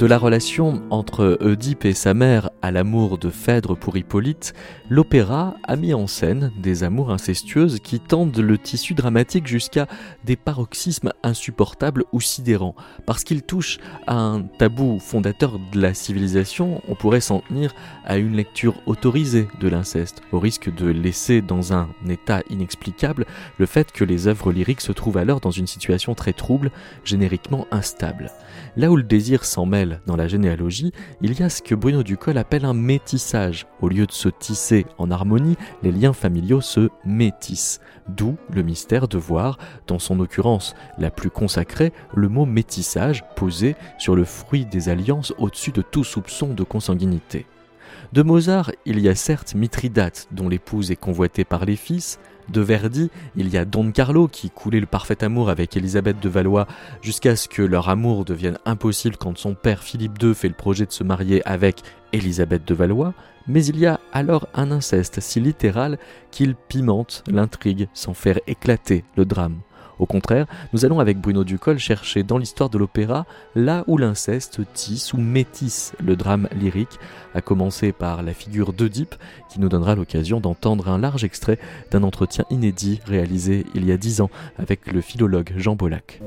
De la relation entre Oedipe et sa mère à l'amour de Phèdre pour Hippolyte, l'opéra a mis en scène des amours incestueuses qui tendent le tissu dramatique jusqu'à des paroxysmes insupportables ou sidérants. Parce qu'ils touchent à un tabou fondateur de la civilisation, on pourrait s'en tenir à une lecture autorisée de l'inceste, au risque de laisser dans un état inexplicable le fait que les œuvres lyriques se trouvent alors dans une situation très trouble, génériquement instable. Là où le désir s'en mêle dans la généalogie, il y a ce que Bruno Ducol appelle un métissage. Au lieu de se tisser en harmonie, les liens familiaux se métissent. D'où le mystère de voir, dans son occurrence la plus consacrée, le mot métissage posé sur le fruit des alliances au-dessus de tout soupçon de consanguinité. De Mozart, il y a certes Mithridate, dont l'épouse est convoitée par les fils, de Verdi, il y a Don Carlo qui coulait le parfait amour avec Élisabeth de Valois jusqu'à ce que leur amour devienne impossible quand son père Philippe II fait le projet de se marier avec Élisabeth de Valois, mais il y a alors un inceste si littéral qu'il pimente l'intrigue sans faire éclater le drame. Au contraire, nous allons avec Bruno Ducol chercher dans l'histoire de l'opéra là où l'inceste tisse ou métisse le drame lyrique, à commencer par la figure d'Oedipe, qui nous donnera l'occasion d'entendre un large extrait d'un entretien inédit réalisé il y a dix ans avec le philologue Jean Bollac.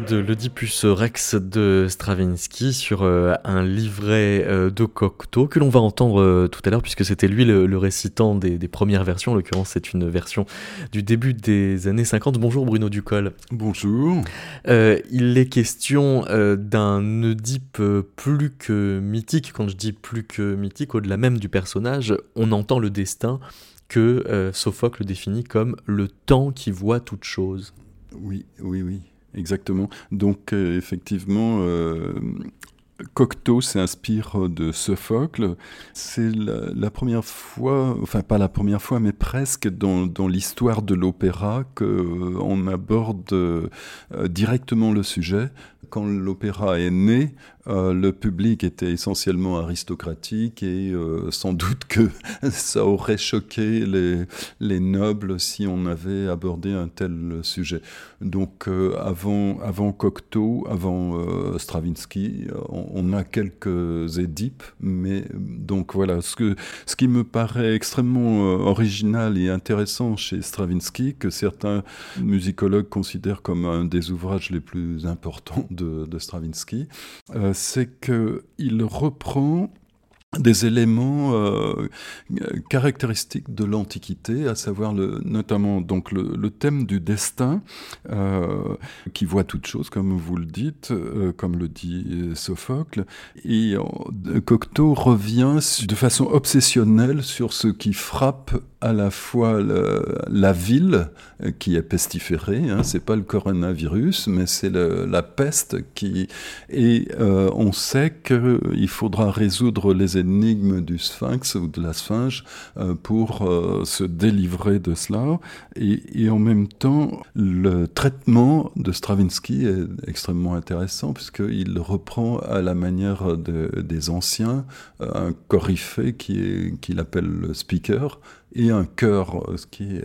De l'Oedipus Rex de Stravinsky sur euh, un livret euh, de Cocteau que l'on va entendre euh, tout à l'heure puisque c'était lui le, récitant des, premières versions. En l'occurrence, c'est une version du début des années 50. Bonjour Bruno Ducol. Bonjour. il est question d'un Oedipe plus que mythique. Quand je dis plus que mythique, au-delà même du personnage, on entend le destin que Sophocle définit comme le temps qui voit toute chose. Oui, oui, oui. Exactement. Donc, euh, effectivement, euh, Cocteau s'inspire de Sophocle. C'est la, première fois, enfin pas la première fois, mais presque dans, l'histoire de l'opéra qu'on aborde directement le sujet. Quand l'opéra est né, euh, le public était essentiellement aristocratique et euh, sans doute que ça aurait choqué les, les, nobles si on avait abordé un tel sujet. Donc euh, avant, avant Cocteau, avant Stravinsky, on, a quelques édipes, mais donc voilà, ce qui me paraît extrêmement original et intéressant chez Stravinsky, que certains musicologues considèrent comme un des ouvrages les plus importants de, Stravinsky, c'est qu'il reprend des éléments euh, caractéristiques de l'Antiquité, à savoir notamment donc le, thème du destin, euh, qui voit toute chose, comme vous le dites, euh, comme le dit Sophocle, et Cocteau revient de façon obsessionnelle sur ce qui frappe à la fois la ville euh, qui est pestiférée, hein, c'est pas le coronavirus, mais c'est la peste qui. Et euh, on sait qu'il faudra résoudre les énigmes du sphinx ou de la sphinge euh, pour se délivrer de cela. Et, en même temps, le traitement de Stravinsky est extrêmement intéressant puisqu'il reprend à la manière des anciens un coryphée qu'il appelle le speaker et un cœur, ce qui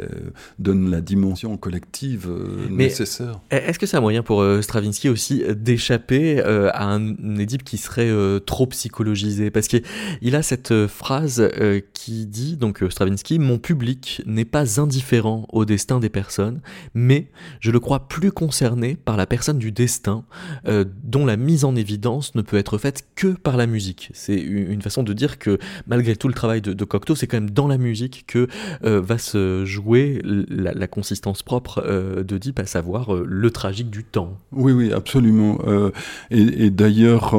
donne la dimension collective euh, nécessaire. Est-ce que c'est un moyen pour euh, Stravinsky aussi d'échapper euh, à un Édipe qui serait trop psychologisé? Parce qu'il a cette phrase qui dit, donc Stravinsky, Mon public n'est pas indifférent au destin des personnes, mais je le crois plus concerné par la personne du destin, dont la mise en évidence ne peut être faite que par la musique. C'est une façon de dire que malgré tout le travail de, de Cocteau, c'est quand même dans la musique que euh, va se jouer la, consistance propre euh, Deep, à savoir euh, le tragique du temps. Oui, oui, absolument. et d'ailleurs,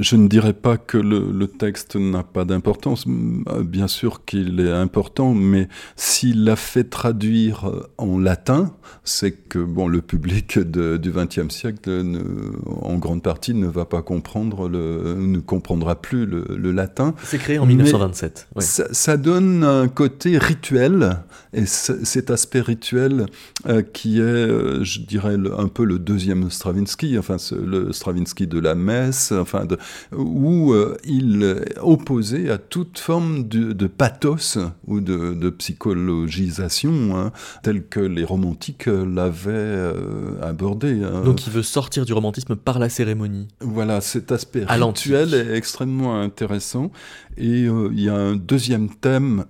je ne dirais pas que le, texte n'a pas d'importance. Bien sûr qu'il est important, mais s'il l'a fait traduire en latin, c'est que bon, le public du XXe siècle, en grande partie, ne va pas comprendre, le, ne comprendra plus le, latin. C'est créé en 1927. Ça, donne un côté rituel, et cet aspect rituel euh, qui est, euh, je dirais, un peu le deuxième Stravinsky, enfin le Stravinsky de la messe, enfin de, où euh, il opposait à toute forme de, pathos ou de, psychologisation, hein, telle que les romantiques l'avaient euh, abordé. Hein. Donc il veut sortir du romantisme par la cérémonie. Voilà, cet aspect rituel est extrêmement intéressant. Et euh, il y a un deuxième thème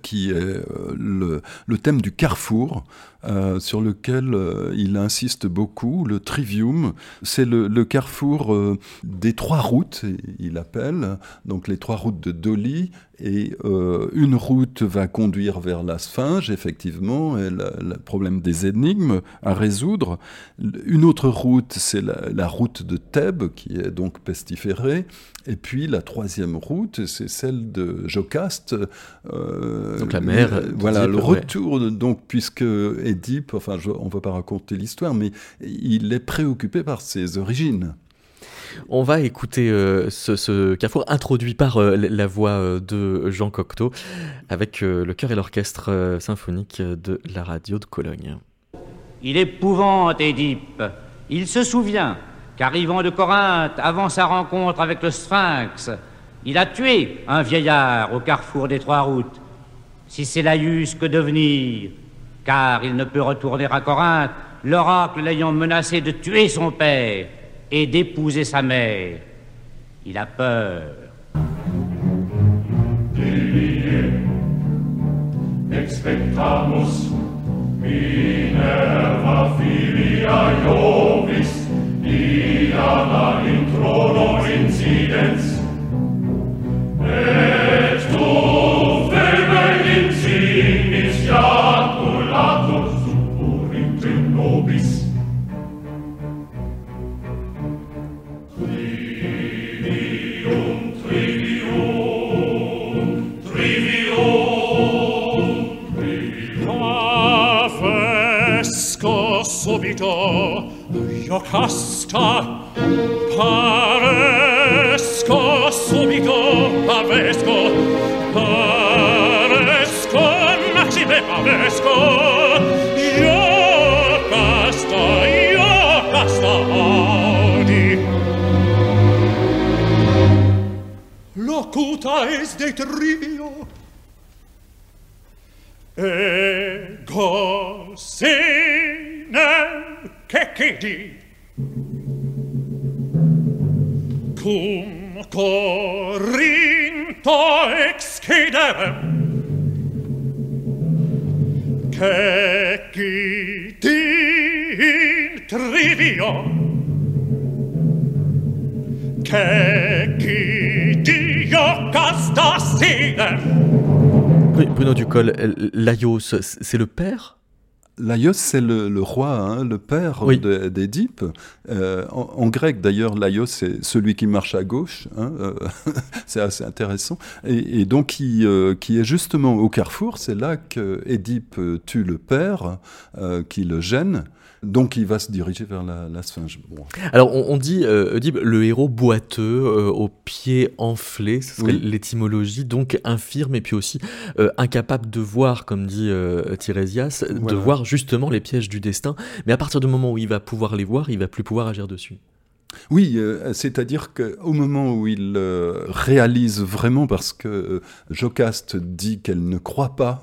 qui est le, le thème du carrefour. Euh, sur lequel euh, il insiste beaucoup, le trivium. C'est le, carrefour euh, des trois routes, il appelle, donc les trois routes de Dolly. Et une route va conduire vers la sphinge, effectivement, et le problème des énigmes à résoudre. Une autre route, c'est la, route de Thèbes, qui est donc pestiférée. Et puis la troisième route, c'est celle de Jocaste. donc la mer. voilà, le retour, donc, puisque enfin on ne va pas raconter l'histoire, mais il est préoccupé par ses origines. On va écouter euh, ce, carrefour introduit par euh, la voix euh, de Jean Cocteau avec le chœur et l'orchestre symphonique de la radio de Cologne. Il épouvante Édipe. Il se souvient qu'arrivant de Corinthe, avant sa rencontre avec le Sphinx, il a tué un vieillard au carrefour des trois routes. Si c'est Laïus, que devenir car il ne peut retourner à Corinthe, l'oracle l'ayant menacé de tuer son père et d'épouser sa mère. Il a peur. Guido, Iocasta, paresco subito, pavesco, paresco, maxime pavesco, Iocasta, Iocasta, audi. Locuta est de trio, ego sine cum corinto excederem cecedi in trivio? Bruno Ducol, Laios, c'est le père? Laios, c'est le, roi, hein, le père d'Édipe. Euh, en, grec, d'ailleurs, Laios, c'est celui qui marche à gauche. Hein, euh, c'est assez intéressant. Et, donc, qui, euh, qui, est justement au carrefour. C'est là qu'Édipe tue le père, qui le gêne. Donc il va se diriger vers la, sphinge. Alors on, dit euh, le héros boiteux, euh, aux pieds enflés, ce serait l'étymologie, donc infirme et puis aussi euh, incapable de voir, comme dit euh, Tirésias, de voir justement les pièges du destin. Mais à partir du moment où il va pouvoir les voir, il va plus pouvoir agir dessus. Oui, c'est-à-dire qu'au moment où il réalise vraiment, parce que Jocaste dit qu'elle ne croit pas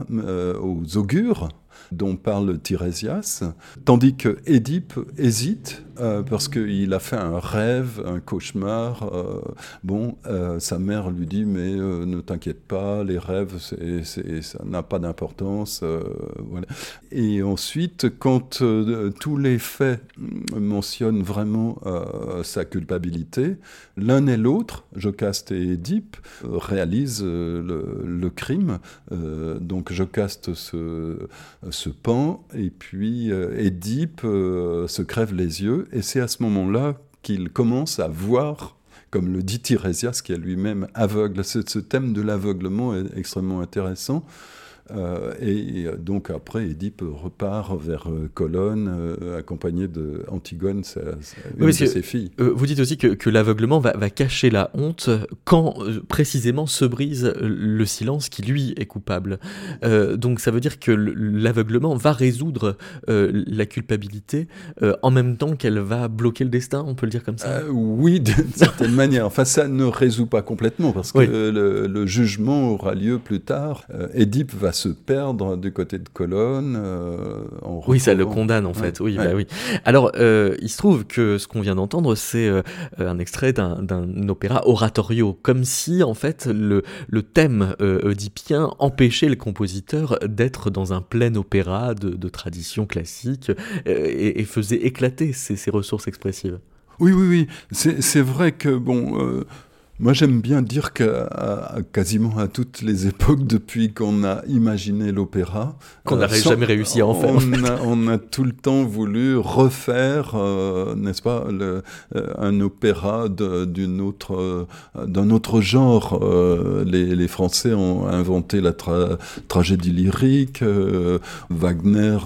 aux augures, dont parle Tirésias, tandis que Édipe hésite euh, parce qu'il a fait un rêve, un cauchemar. Euh, bon, euh, sa mère lui dit mais ne t'inquiète pas, les rêves, ça n'a pas d'importance. Et ensuite, quand tous les faits mentionnent vraiment sa culpabilité, l'un et l'autre, Jocaste et Édipe, réalisent le, crime. donc Jocaste se, se pend et puis Édipe se crève les yeux et c'est à ce moment-là qu'il commence à voir, comme le dit Tirésias, qui est lui-même aveugle. Ce, ce thème de l'aveuglement est extrêmement intéressant. Euh, et donc après, Édipe repart vers euh, Colonne, euh, accompagné d'Antigone, sa, une de ses filles. vous dites aussi que, l'aveuglement va, cacher la honte quand précisément se brise le silence qui lui est coupable? donc ça veut dire que l'aveuglement va résoudre la culpabilité en même temps qu'elle va bloquer le destin, on peut le dire comme ça? Oui, d'une certaine manière. Enfin, ça ne résout pas complètement parce que le, le, jugement aura lieu plus tard. Édipe va se perdre du côté de Colonne. Euh, oui, ça le condamne en fait. Oui, Bah oui. Alors, euh, il se trouve que ce qu'on vient d'entendre, c'est euh, un extrait d'un opéra oratorio, comme si en fait le, le thème oedipien empêchait le compositeur d'être dans un plein opéra de, tradition classique et, faisait éclater ses, ses, ressources expressives. Oui, oui, oui. C'est vrai que bon moi, j'aime bien dire qu'à quasiment à toutes les époques, depuis qu'on a imaginé l'opéra, qu'on n'a euh, jamais réussi à en faire. On a, tout le temps voulu refaire, euh, n'est-ce pas, le, euh, un opéra d'une autre, d'un autre genre. Les, les, Français ont inventé la tragédie lyrique. Wagner,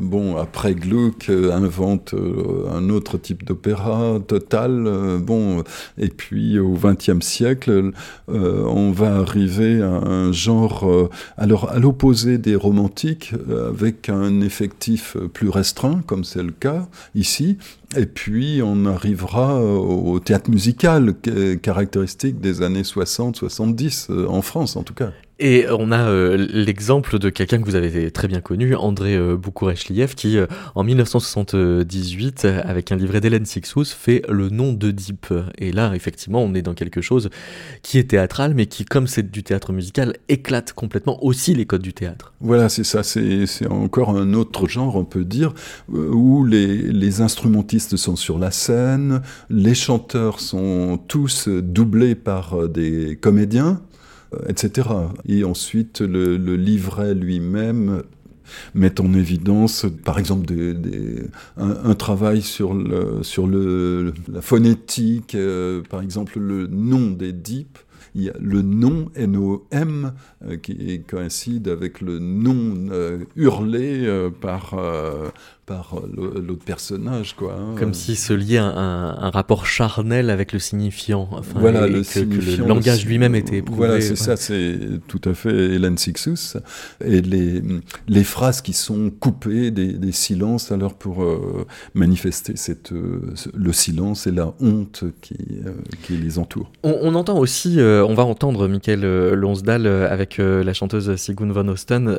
bon, après Gluck, invente un autre type d'opéra total. bon, et puis au XXe siècle, euh, on va arriver à un genre, euh, alors à l'opposé des romantiques, euh, avec un effectif plus restreint, comme c'est le cas ici, et puis on arrivera au théâtre musical, caractéristique des années 60-70, en France en tout cas. Et on a euh, l'exemple de quelqu'un que vous avez très bien connu, André euh, qui, euh, en 1978, avec un livret d'Hélène Sixous, fait le nom d'Oedipe. Et là, effectivement, on est dans quelque chose qui est théâtral, mais qui, comme c'est du théâtre musical, éclate complètement aussi les codes du théâtre. Voilà, c'est ça. C'est encore un autre genre, on peut dire, euh, où les, instrumentistes sont sur la scène, les chanteurs sont tous doublés par des comédiens euh, etc. Et ensuite, le, livret lui-même met en évidence, par exemple, un, travail sur, le, sur le, la phonétique, euh, par exemple, le nom des. Il y a le nom NOM euh, qui coïncide avec le nom hurlé par, par euh, l'autre personnage. Quoi, hein. Comme s'il se liait un, un, rapport charnel avec le signifiant. Enfin, voilà, le, que, le langage lui-même était éprouvé. Voilà, c'est ça, c'est tout à fait Hélène Sixus. Et les, les phrases qui sont coupées, des, des silences, alors pour euh, manifester cette, euh, le silence et la honte qui, qui les entoure. On, entend aussi, on va entendre Michael Lonsdal avec la chanteuse Sigun von Osten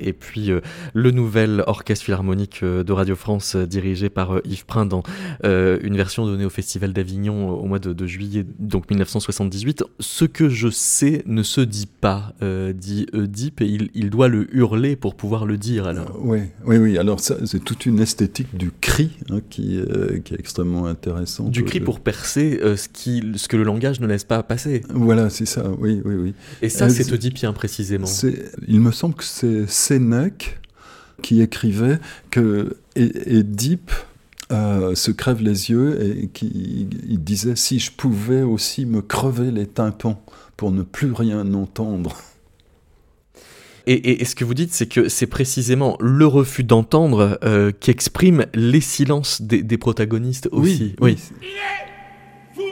et puis le nouvel orchestre philharmonique de Radio France euh, dirigé par euh, Yves Prin dans euh, une version donnée au Festival d'Avignon au mois de, juillet donc 1978. Ce que je sais ne se dit pas, dit Oedipe, et il, doit le hurler pour pouvoir le dire. Alors. oui, oui, oui. Alors c'est toute une esthétique du cri hein, qui, qui, est extrêmement intéressante. Du cri pour percer ce, qui, ce que le langage ne laisse pas passer. Voilà, c'est ça. Oui, oui, oui. Et ça, c'est Oedipien précisément. Il me semble que c'est Sénèque qui écrivait que Édipe euh, se crève les yeux et qui il disait si je pouvais aussi me crever les tympans pour ne plus rien entendre. Et, ce que vous dites, c'est que c'est précisément le refus d'entendre euh, qui exprime les silences des, protagonistes aussi. Oui. Il est fou.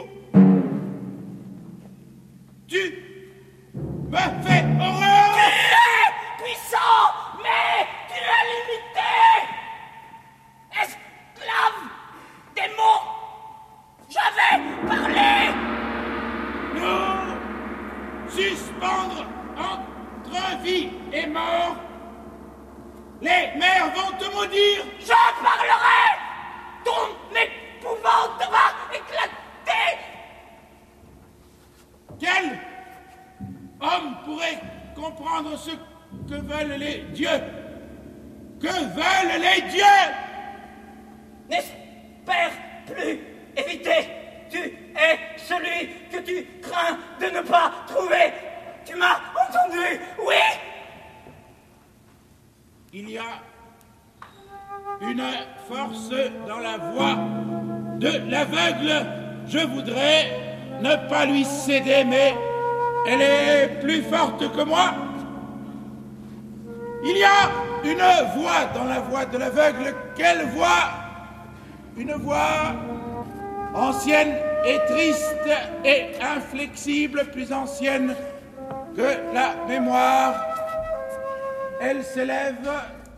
Tu me fais horreur. Tu es puissant, mais tu es limité. Esclave des mots. Je vais parler. Nous suspendre entre vie et mort. Les mères vont te maudire. Je parlerai. Ton épouvante va éclater. Quel homme pourrait comprendre ce que veulent les dieux? Que veulent les dieux? N'espère plus éviter. Tu es celui que tu crains de ne pas trouver. Tu m'as entendu, oui Il y a une force dans la voix de l'aveugle. Je voudrais ne pas lui céder, mais elle est plus forte que moi. Il y a une voix dans la voix de l'aveugle. Quelle voix? Une voix ancienne et triste et inflexible, plus ancienne que la mémoire. Elle s'élève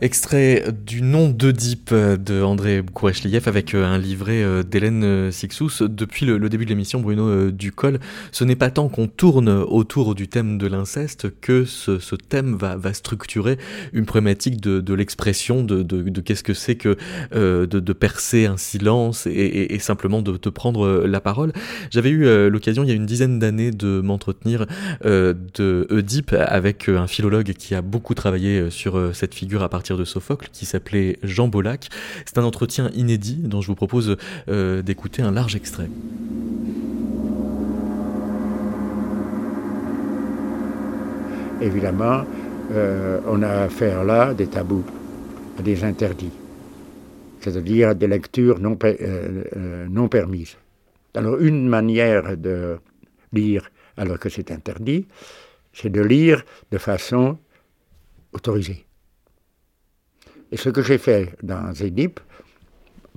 Extrait du nom d'Oedipe de André Kourachliev avec euh, un livret euh, d'Hélène euh, Sixous. Depuis le, début de l'émission, Bruno Ducol, ce n'est pas tant qu'on tourne autour du thème de l'inceste que ce, thème va, structurer une problématique de, l'expression, de, qu'est-ce que c'est que de, percer un silence et, simplement de te prendre la parole. J'avais eu l'occasion il y a une dizaine d'années de m'entretenir Oedipe avec un philologue qui a beaucoup travaillé sur cette figure à partir de Sophocle qui s'appelait Jean Bolac. C'est un entretien inédit dont je vous propose euh, d'écouter un large extrait. Évidemment, euh, on a affaire là des tabous, des interdits, c'est-à-dire des lectures non, euh, non permises. Alors une manière de lire alors que c'est interdit, c'est de lire de façon autorisée. Et ce que j'ai fait dans Zédip,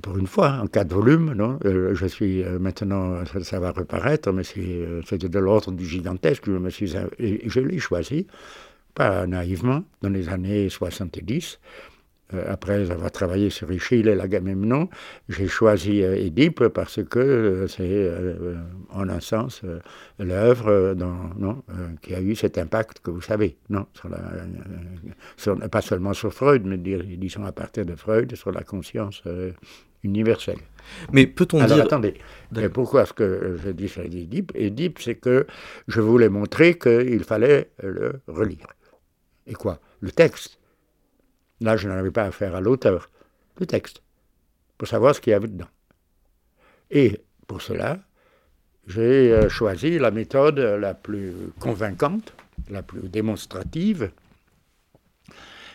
pour une fois, en quatre volumes, non euh, je suis euh, maintenant, ça, va reparaître, mais euh, c'était de l'ordre du gigantesque, je me suis, je l'ai choisi, pas naïvement, dans les années 70, euh, après avoir travaillé sur Échille et l'Agamemnon, j'ai choisi euh, Édipe parce que euh, c'est, en un sens, l'œuvre qui a eu cet impact que vous savez, non, pas seulement sur Freud, mais disons à partir de Freud, sur la conscience universelle. Mais peut-on Alors, dire... attendez, pourquoi est-ce que je dis ça Édipe? Édipe, c'est que je voulais montrer qu'il fallait le relire. Et quoi? Le texte Là, je n'en avais pas affaire à l'auteur, le texte, pour savoir ce qu'il y avait dedans. Et pour cela, j'ai euh, choisi la méthode la plus convaincante, la plus démonstrative,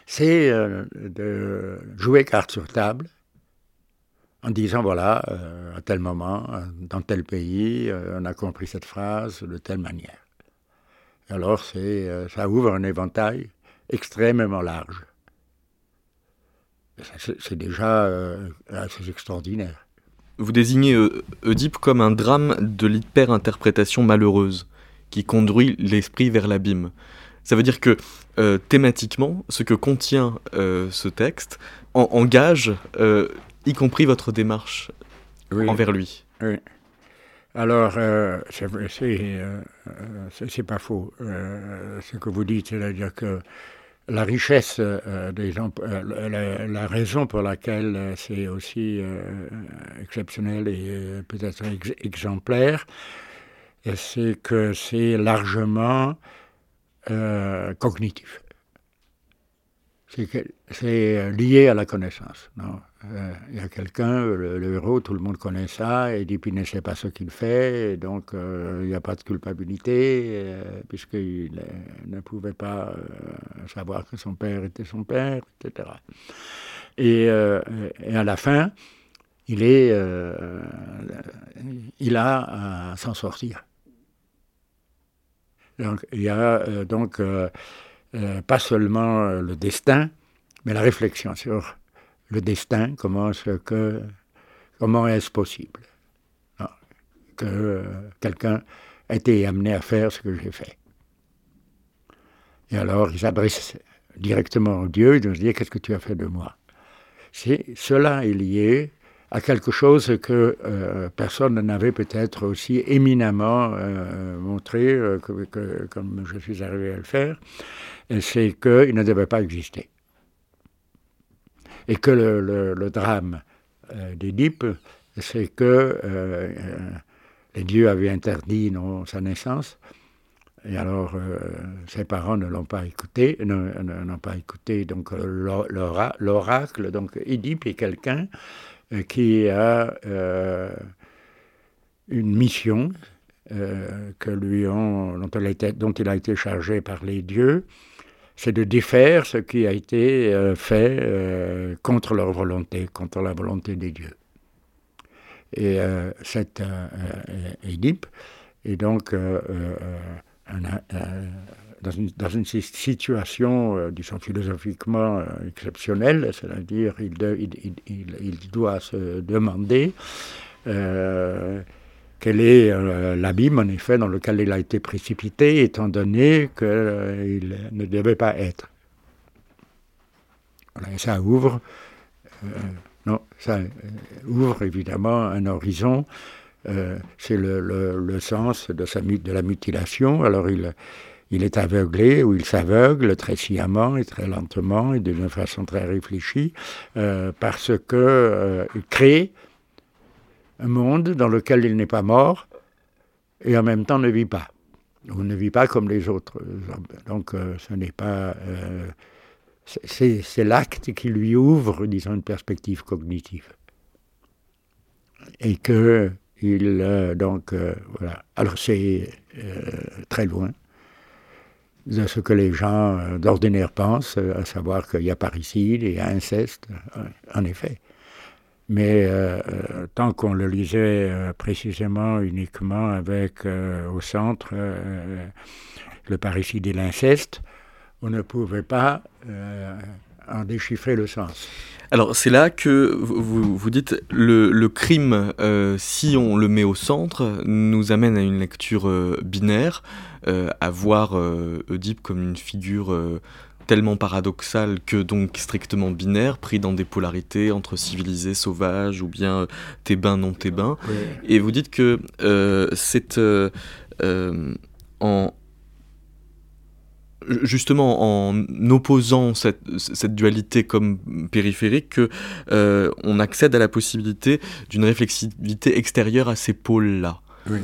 c'est euh, de jouer carte sur table en disant voilà, euh, à tel moment, dans tel pays, on a compris cette phrase de telle manière. Alors ça ouvre un éventail extrêmement large c'est déjà euh, assez extraordinaire. Vous désignez Oedipe comme un drame de l'hyper-interprétation malheureuse, qui conduit l'esprit vers l'abîme. Ça veut dire que euh, thématiquement, ce que contient euh, ce texte engage, y compris votre démarche envers lui. Oui. Alors, c'est pas faux ce que vous dites, c'est-à-dire que la richesse euh, des euh, la, raison pour laquelle euh, c'est aussi exceptionnel et peut-être exemplaire, c'est que c'est largement cognitif. C'est lié à la connaissance. Euh, il y a quelqu'un, le, héros, tout le monde connaît ça, et puis ne sait pas ce qu'il fait, donc euh, il n'y a pas de culpabilité, euh, puisqu'il ne pouvait pas savoir que son père était son père, etc. Et, et à la fin, il, est, il a à s'en sortir. Donc il y a donc pas seulement le destin, mais la réflexion sur le destin, comment, est-ce possible? Ah, que euh, quelqu'un ait été amené à faire ce que j'ai fait. Et alors, il s'adresse directement au Dieu, il se dit, qu'est-ce que tu as fait de moi? C'est Cela est lié à quelque chose que euh, personne n'avait peut-être aussi éminemment euh, montré, que, comme je suis arrivé à le faire, c'est qu'il ne devait pas exister et que le, drame euh, d'Édipe, c'est que euh, euh, les dieux avaient interdit non, sa naissance, et alors ses parents ne l'ont pas écouté, n'ont pas écouté donc l'oracle. Donc Édipe est quelqu'un qui a une mission que lui ont, dont, il a été chargé par les dieux, c'est de défaire ce qui a été euh, fait euh, contre leur volonté, contre la volonté des dieux. Et euh, cette Édipe est donc dans, une, situation, disons philosophiquement exceptionnelle, c'est-à-dire il, il, doit se demander quel est euh, l'abîme, en effet, dans lequel il a été précipité, étant donné qu'il euh, ne devait pas être. ça ouvre, euh, non, ça ouvre évidemment un horizon. c'est le, sens de, la mutilation. Alors il, est aveuglé ou il s'aveugle très sciemment et très lentement et d'une façon très réfléchie parce que il crée monde dans lequel il n'est pas mort et en même temps ne vit pas. Ou ne vit pas comme les autres Donc euh, ce n'est pas... Euh, c'est l'acte qui lui ouvre, disons, une perspective cognitive. Et que il... Euh, donc, voilà. Alors c'est très loin de ce que les gens d'ordinaire pensent, à savoir qu'il y a parricide, il y a inceste, en effet. Mais euh, euh, tant qu'on le lisait euh, précisément uniquement avec au centre le parricide et l'inceste, on ne pouvait pas en déchiffrer le sens. Alors c'est là que vous, vous dites le, le crime, si on le met au centre, nous amène à une lecture binaire, à voir Oedipe comme une figure tellement paradoxal que donc strictement binaire, pris dans des polarités entre civilisé, sauvage ou bien euh, thébain, non thébain. Et vous dites que euh, c'est euh, en justement en opposant cette, cette dualité comme périphérique que on accède à la possibilité d'une réflexivité extérieure à ces pôles-là. Oui.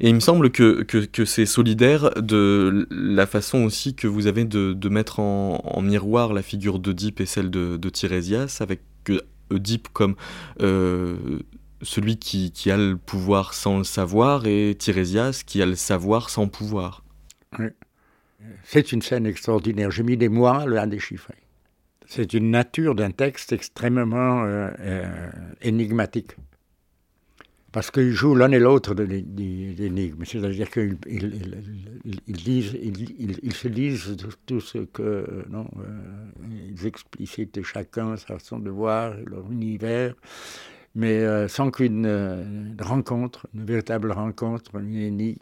Et il me semble que, que, c'est solidaire de la façon aussi que vous avez de, de mettre en, miroir la figure d'Oedipe et celle de, de Tirésias, avec Oedipe comme euh, celui qui, qui, a le pouvoir sans le savoir et Tirésias qui a le savoir sans pouvoir. Oui. C'est une scène extraordinaire. J'ai mis des mois à la déchiffrer. C'est une nature d'un texte extrêmement euh, euh, énigmatique parce qu'ils jouent l'un et l'autre de l'énigme. C'est-à-dire qu'ils ils, se lisent tout, ce que. Non, euh, ils explicitent chacun sa façon de voir, leur univers, mais euh, sans qu'une euh, rencontre, une véritable rencontre, une énigme,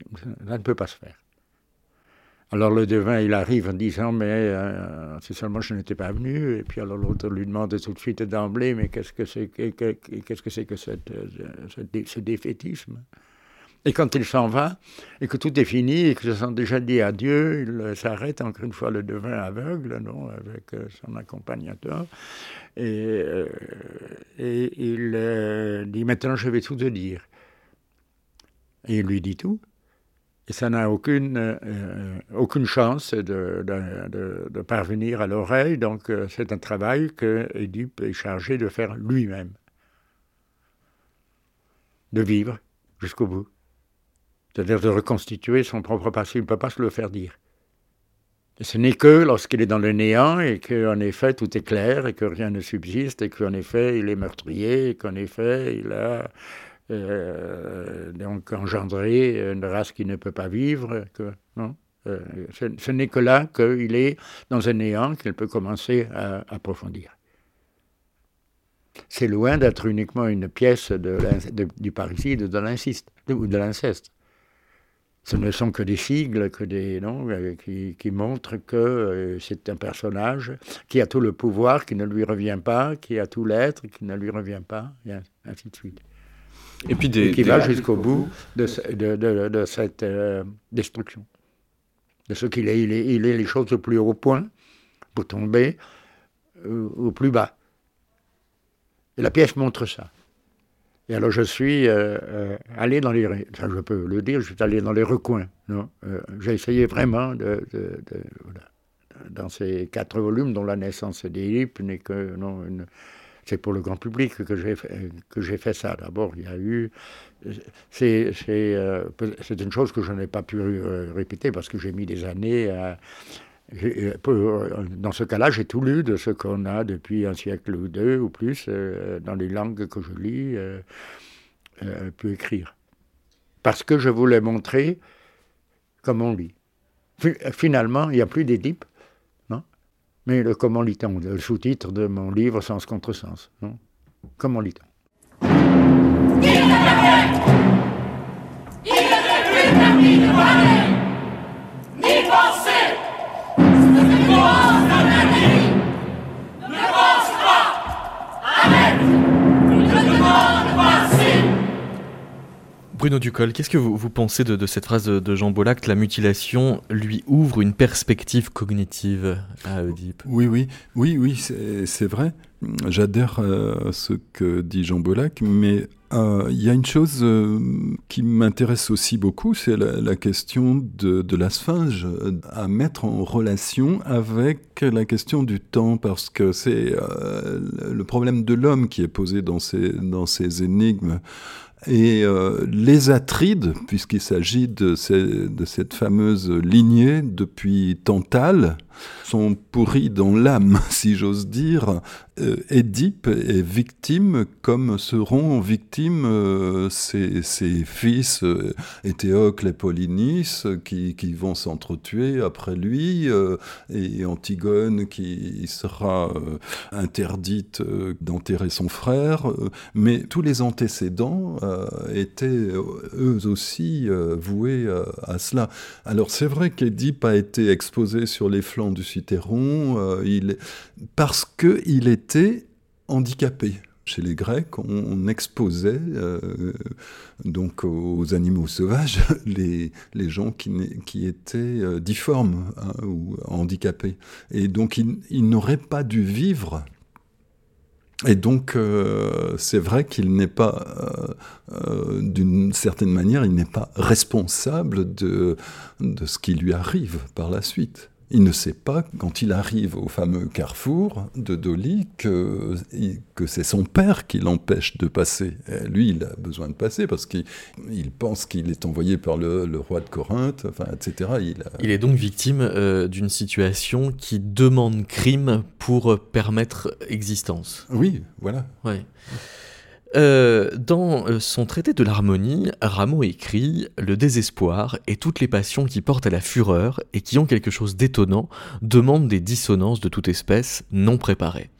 ça ne peut pas se faire. Alors le devin, il arrive en disant, mais euh, c'est seulement je n'étais pas venu. Et puis alors l'autre lui demande tout de suite d'emblée, mais qu'est-ce que c'est que, qu'est-ce que, que euh, ce, défaitisme? Et quand il s'en va, et que tout est fini, et que se sont déjà dit adieu, il s'arrête encore une fois le devin aveugle, non, avec euh, son accompagnateur. Et, et il dit, maintenant je vais tout te dire. Et il lui dit tout. Ça n'a aucune, euh, aucune chance de, parvenir à l'oreille. Donc euh, c'est un travail que est chargé de faire lui-même. De vivre jusqu'au bout. C'est-à-dire de reconstituer son propre passé. Il ne peut pas se le faire dire. Ce n'est que lorsqu'il est dans le néant et qu'en effet tout est clair et que rien ne subsiste et qu'en effet il est meurtrier et qu'en effet il a euh, donc engendré une race qui ne peut pas vivre. Non euh, ce, n'est que là qu'il est dans un néant qu'il peut commencer à approfondir. C'est loin d'être uniquement une pièce de, du parricide ou de l'inceste. Ce ne sont que des sigles, que des noms euh, qui, montrent que c'est un personnage qui a tout le pouvoir, qui ne lui revient pas, qui a tout l'être, qui ne lui revient pas, et ainsi de suite. Et puis qui va jusqu'au bout de, de, cette euh, destruction. De ce qu'il est. Il, est. il est les choses au plus haut point pour tomber euh, au plus bas. Et la pièce montre ça. Et alors je suis euh, allé dans les... Enfin, je peux le dire, je suis allé dans les recoins. J'ai essayé vraiment de... dans ces quatre volumes dont la naissance des n'est que non, une, c'est pour le grand public que j'ai j'ai fait ça. D'abord, il y a eu c'est euh, une chose que je n'ai pas pu euh, répéter parce que j'ai mis des années à euh, dans ce cas-là, j'ai tout lu de ce qu'on a depuis un siècle ou deux ou plus dans les langues que je lis pu écrire. Parce que je voulais montrer comment on lit. Finalement, il n'y a plus d'Édipe, mais le comment lit-on? Le sous-titre de mon livre Sens contre sens. Non? Comment lit-on? Il. Bruno Ducol, qu'est-ce que vous, pensez de, cette phrase de, Jean Bollac La mutilation lui ouvre une perspective cognitive à Oedipe? Oui, oui, oui, oui, c'est vrai. J'adhère à ce que dit Jean Bollac, mais euh, il y a une chose euh, qui m'intéresse aussi beaucoup, c'est la, question de, la sphinge à mettre en relation avec la question du temps, parce que c'est euh, le problème de l'homme qui est posé dans ces, dans ces énigmes. Et euh, les Atrides, puisqu'il s'agit de, de, cette fameuse lignée depuis Tantale, sont pourris dans l'âme, si j'ose dire. Euh, Édipe est victime comme seront victimes euh, ses, fils euh, Éthéocle et Polynice qui, vont s'entretuer après lui et Antigone qui sera interdite d'enterrer son frère. mais tous les antécédents étaient eux aussi voués à cela. Alors c'est vrai qu'Édipe a été exposé sur les flancs du Citeron, euh, il, parce qu'il était handicapé. Chez les Grecs, on, exposait euh, donc aux animaux sauvages les, gens qui, étaient euh, difformes hein, ou handicapés. Et donc, il n'auraient pas dû vivre et donc, c'est vrai qu'il n'est pas, d'une certaine manière, il n'est pas responsable de ce qui lui arrive par la suite. Il ne sait pas, quand il arrive au fameux carrefour de Dolly, que, que c'est son père qui l'empêche de passer. lui, il a besoin de passer parce qu'il pense qu'il est envoyé par le, roi de Corinthe, enfin, etc. Il, est donc victime euh, d'une situation qui demande crime pour permettre existence. Oui, voilà. Ouais. Euh, dans euh, son traité de l'harmonie, Rameau écrit Le désespoir et toutes les passions qui portent à la fureur et qui ont quelque chose d'étonnant demandent des dissonances de toute espèce non préparées.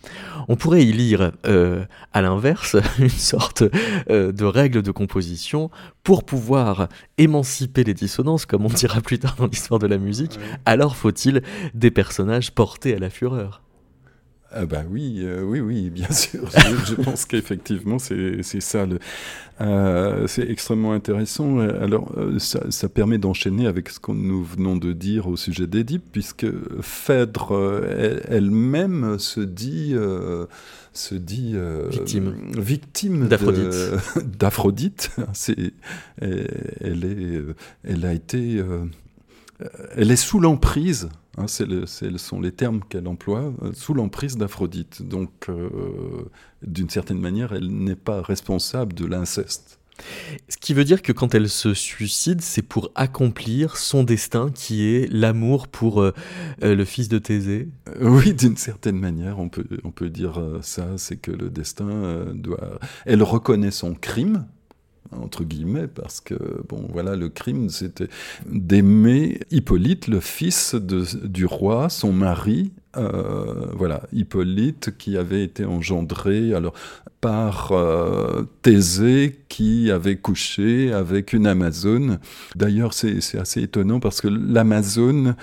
On pourrait y lire, euh, à l'inverse, une sorte de règle de composition pour pouvoir émanciper les dissonances, comme on dira plus tard dans l'histoire de la musique. Alors faut-il des personnages portés à la fureur? Ah bah oui, euh, oui, oui, bien sûr. je, pense qu'effectivement, c'est ça. Euh, c'est extrêmement intéressant. Alors, euh, ça, permet d'enchaîner avec ce que nous venons de dire au sujet d'Édipe, puisque Phèdre elle-même se dit, se dit victime, victime d'Aphrodite. elle, est, elle a été, elle est sous l'emprise Hein, ce sont les termes qu'elle emploie, euh, sous l'emprise d'Aphrodite. Donc, euh, d'une certaine manière, elle n'est pas responsable de l'inceste. Ce qui veut dire que quand elle se suicide, c'est pour accomplir son destin qui est l'amour pour euh, le fils de Thésée Oui, d'une certaine manière, on peut, on peut dire ça, c'est que le destin doit... Elle reconnaît son crime, entre guillemets, parce que, bon, voilà, le crime, c'était d'aimer Hippolyte, le fils du roi, son mari, euh, voilà, Hippolyte qui avait été engendré alors par euh, Thésée qui avait couché avec une Amazone. D'ailleurs, c'est assez étonnant parce que l'Amazone,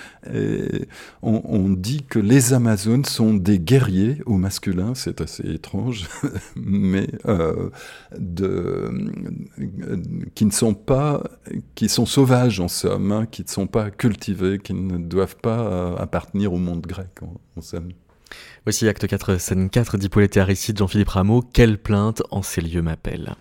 on, dit que les Amazones sont des guerriers au masculin, c'est assez étrange, mais euh, de, qui ne sont pas, qui sont sauvages en somme, hein, qui ne sont pas cultivés, qui ne doivent pas appartenir au monde grec en somme. Voici acte 4, scène 4 d'Hippolyte Aristide, Jean-Philippe Rameau. Quelle plainte en ces lieux m'appelle?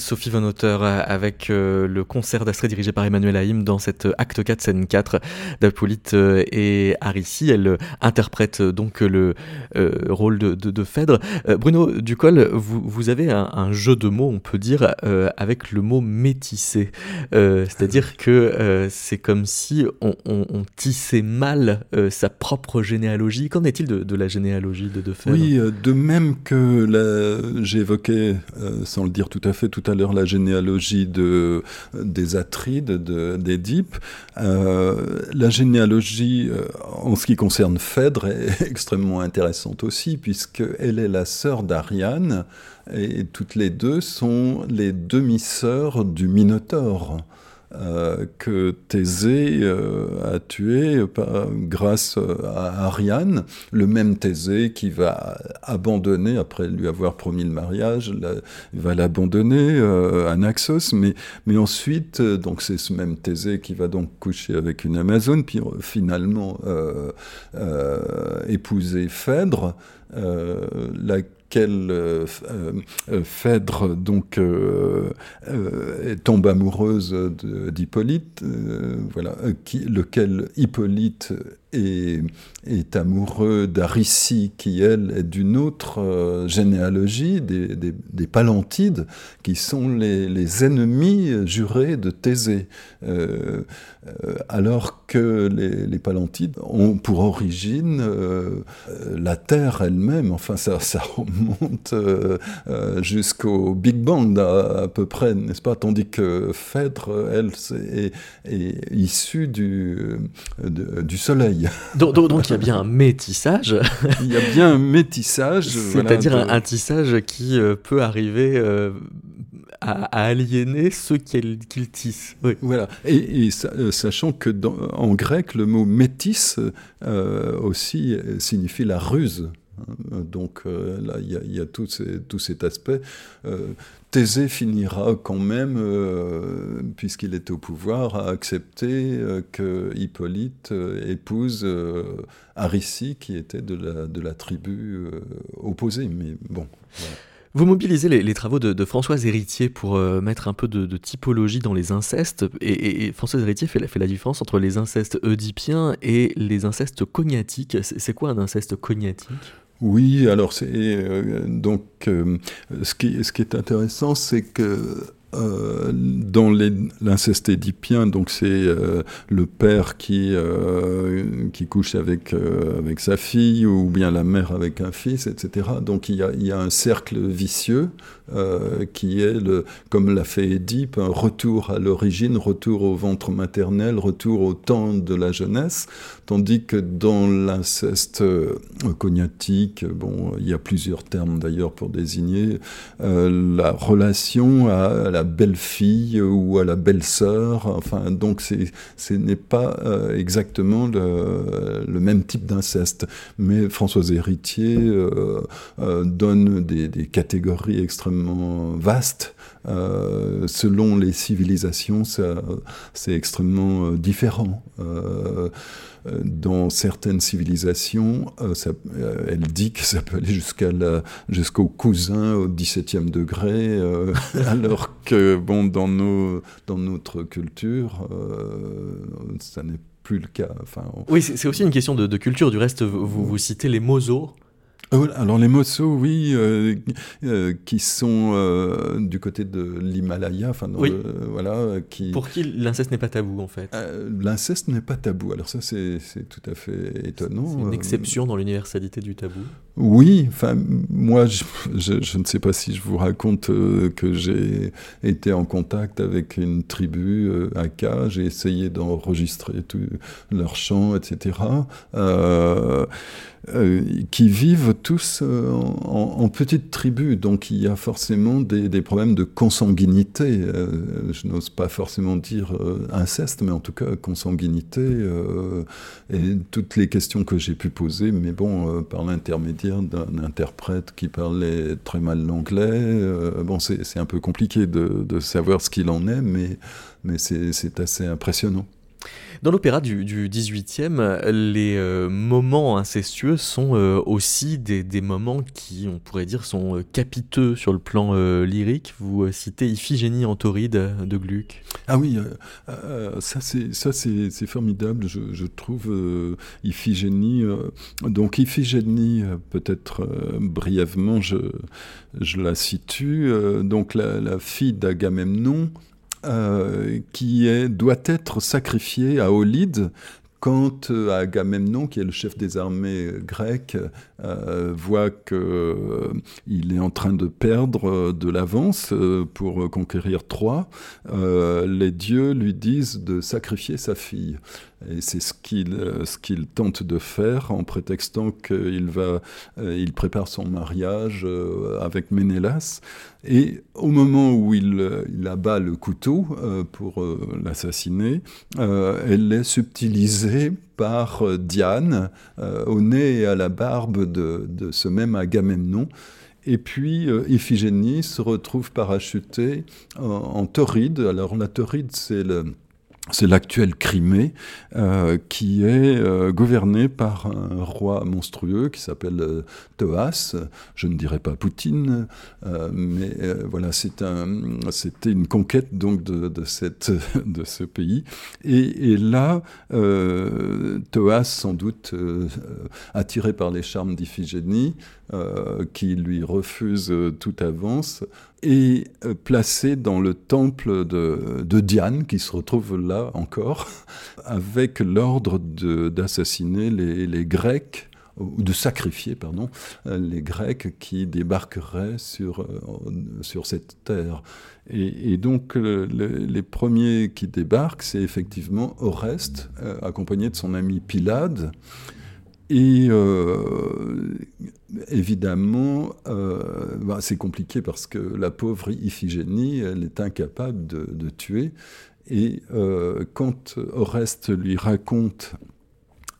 Anne-Sophie Von Auteur euh, avec euh, le concert d'Astrée dirigé par Emmanuel Haïm dans cette euh, acte 4, scène 4 d'Apolyte et Arissi. Elle interprète donc le rôle de, Phèdre. Bruno Ducol, vous, vous avez un, jeu de mots, on peut dire, avec le mot métissé. C'est-à-dire que c'est comme si on, tissait mal sa propre généalogie. Qu'en est-il de, la généalogie de, de Phèdre? Oui, de même que j'ai évoqué, sans le dire tout à fait, tout à l'heure la généalogie de, des Atrides, d'Édipe. Euh, la généalogie, euh, en ce qui concerne Phèdre, est extrêmement intéressante aussi, puisqu'elle est la sœur d'Ariane, et toutes les deux sont les demi-sœurs du Minotaure. Euh, que Thésée euh, a tué grâce à Ariane, le même Thésée qui va abandonner, après lui avoir promis le mariage, il va l'abandonner euh, à Naxos, mais, mais ensuite, donc c'est ce même Thésée qui va donc coucher avec une Amazone, puis finalement épouser Phèdre, la quel euh, euh, Phèdre donc euh, tombe amoureuse d'Hippolyte, voilà, qui, lequel Hippolyte est, est amoureux d'Arissi, qui elle est d'une autre généalogie, des, des, Palantides, qui sont les, ennemis jurés de Thésée. alors que les, Palantides ont pour origine la Terre elle-même, enfin ça, ça monte euh, euh, jusqu'au Big Bang à, peu près, n'est-ce pas? Tandis que Phèdre, elle, est, est issue du, du Soleil. Donc, donc, il y a bien un métissage. il y a bien un métissage. C'est-à-dire un, tissage qui euh, peut arriver à, aliéner ceux qu'il tisse. Oui. Voilà. Et, sachant que dans, en grec, le mot métis aussi signifie la ruse. Hein. Donc là, il y a, tout, tout, cet aspect. Thésée finira quand même, puisqu'il est au pouvoir, à accepter que Hippolyte épouse Arissi, qui était de la, tribu opposée. Mais bon. Vous mobilisez les, travaux de, Françoise Héritier pour euh, mettre un peu de, typologie dans les incestes, et, Françoise Héritier fait la, fait la, différence entre les incestes oedipiens et les incestes cognatiques. C'est quoi un inceste cognatique? Oui, alors c'est euh, donc euh, ce, qui, ce qui est intéressant, c'est que euh, dans l'inceste édipien, donc c'est euh, le père qui, euh, qui couche avec, avec sa fille ou bien la mère avec un fils, etc. Donc il y a, il y a un cercle vicieux qui est, le, comme l'a fait Édipe, un retour à l'origine, retour au ventre maternel, retour au temps de la jeunesse, tandis que dans l'inceste cognatique, bon, il y a plusieurs termes d'ailleurs pour désigner la relation à la belle-fille ou à la belle-sœur. Enfin, donc ce n'est pas euh, exactement le, même type d'inceste. Mais Françoise Héritier euh, euh, donne des, catégories extrêmement vastes. selon les civilisations, c'est extrêmement différent. Euh, dans certaines civilisations, euh, euh, elle dit que ça peut aller jusqu'à jusqu'au cousin au 17e degré, alors que bon, dans, nos, dans notre culture, ça n'est plus le cas. Enfin, Oui, c'est aussi une question de, culture. Du reste, vous, vous citez les mosos. Euh, alors les Mosso, oui, euh, euh, qui sont du côté de l'Himalaya, enfin voilà, qui. Pour qui l'inceste n'est pas tabou en fait L'inceste n'est pas tabou. Alors ça c'est tout à fait étonnant. C'est une exception dans l'universalité du tabou. Oui, enfin moi je, ne sais pas si je vous raconte que j'ai été en contact avec une tribu Aka, j'ai essayé d'enregistrer tous leurs chants, etc. Euh, qui vivent tous euh, en, petites tribus. Donc il y a forcément des, problèmes de consanguinité. Euh, je n'ose pas forcément dire inceste, mais en tout cas consanguinité. et toutes les questions que j'ai pu poser, mais bon, par l'intermédiaire d'un interprète qui parlait très mal l'anglais, bon, c'est un peu compliqué de, de savoir ce qu'il en est, mais, mais c'est assez impressionnant. Dans l'opéra du, du 18e, les euh, moments incestueux sont euh, aussi des, moments qui, on pourrait dire, sont euh, capiteux sur le plan lyrique. Vous citez Iphigénie en tauride de Gluck. Ah oui, ça c'est formidable, je, trouve, Iphigénie. donc Iphigénie, peut-être brièvement, je, je la situe. donc la, la fille d'Agamemnon. Euh, qui doit être sacrifié à Olide quand euh, Agamemnon, qui est le chef des armées grecques, euh, voit qu'il est en train de perdre de l'avance pour conquérir Troie, les dieux lui disent de sacrifier sa fille. Et c'est ce qu'il ce qu'il tente de faire en prétextant qu'il il prépare son mariage avec Ménélas et au moment où il, abat le couteau euh, pour euh, l'assassiner, euh, elle est subtilisée par Diane au nez et à la barbe de, ce même Agamemnon. Et puis Iphigénie se retrouve parachutée en, en Tauride. Alors la Tauride, c'est le c'est l'actuelle Crimée, euh, qui est euh, gouvernée par un roi monstrueux qui s'appelle euh, Thoas. Je ne dirais pas Poutine, mais voilà, c'était une conquête donc de, ce pays. Et, et là, Thoas, sans doute attiré par les charmes d'Iphigénie, qui lui refuse toute avance, et euh, placé dans le temple de, Diane, qui se retrouve là encore, avec l'ordre d'assassiner les, Grecs ou de sacrifier, pardon, euh, les Grecs qui débarqueraient sur, euh, sur cette terre. Et, donc les premiers qui débarquent, c'est effectivement Oreste, accompagné de son ami Pilade. Et évidemment, euh, bah, c'est compliqué parce que la pauvre Iphigénie, elle est incapable de, tuer. Et euh, quand Oreste lui raconte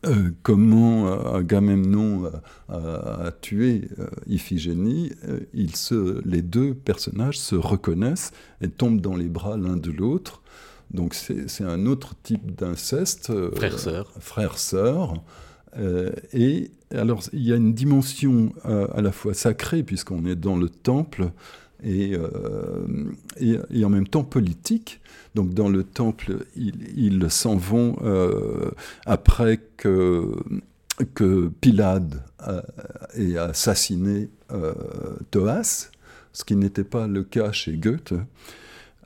euh, comment Agamemnon a, tué Iphigénie, ils se, les deux personnages se reconnaissent et tombent dans les bras l'un de l'autre. Donc c'est un autre type d'inceste. Frère-sœur. Frère-sœur. Et alors il y a une dimension à la fois sacrée, puisqu'on est dans le temple, et, et, en même temps politique. Donc dans le temple, ils, s'en vont euh, après que, que Pilade ait assassiné euh, Thoas, ce qui n'était pas le cas chez Goethe.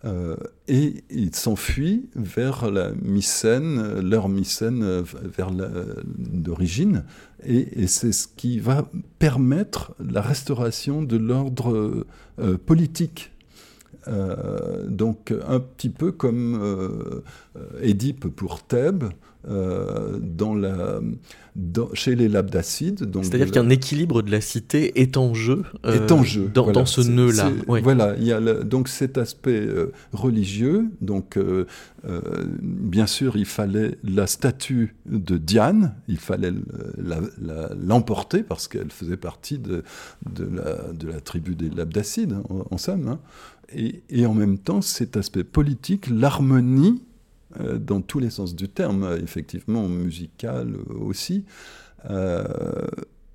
Euh, et ils s'enfuient vers la Mycène, leur Mycène vers d'origine, et, et c'est ce qui va permettre la restauration de l'ordre politique euh, donc un petit peu comme euh, Édipe pour Thèbes, euh, dans la, chez les Labdacides. C'est-à-dire qu'un équilibre de la cité est en jeu, est en jeu dans, dans ce nœud-là. Voilà, il y a donc cet aspect religieux. Donc, bien sûr, il fallait la statue de Diane, il fallait l'emporter parce qu'elle faisait partie de, de, la, de, la, tribu des Labdacides, en, somme. Hein et, en même temps cet aspect politique, l'harmonie, euh, dans tous les sens du terme, effectivement musical aussi, euh,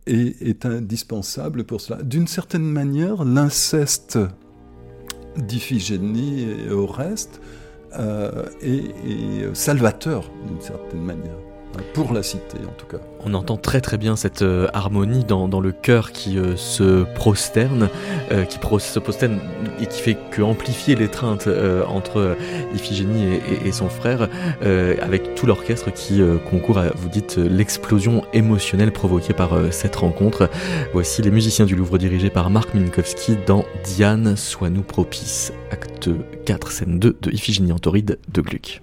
est, indispensable pour cela. D'une certaine manière, l'inceste d'Iphigénie et Oreste euh, est salvateur, d'une certaine manière. Pour la cité, en tout cas. On entend très très bien cette euh, harmonie dans, le cœur qui euh, se prosterne, euh, qui se prosterne et qui fait que amplifier l'étreinte entre Iphigénie et, son frère, avec tout l'orchestre qui concourt à, vous dites, l'explosion émotionnelle provoquée par cette rencontre. Voici les musiciens du Louvre dirigés par Marc Minkowski dans Diane, sois-nous propice, acte 4, scène 2 de Iphigénie en de Gluck.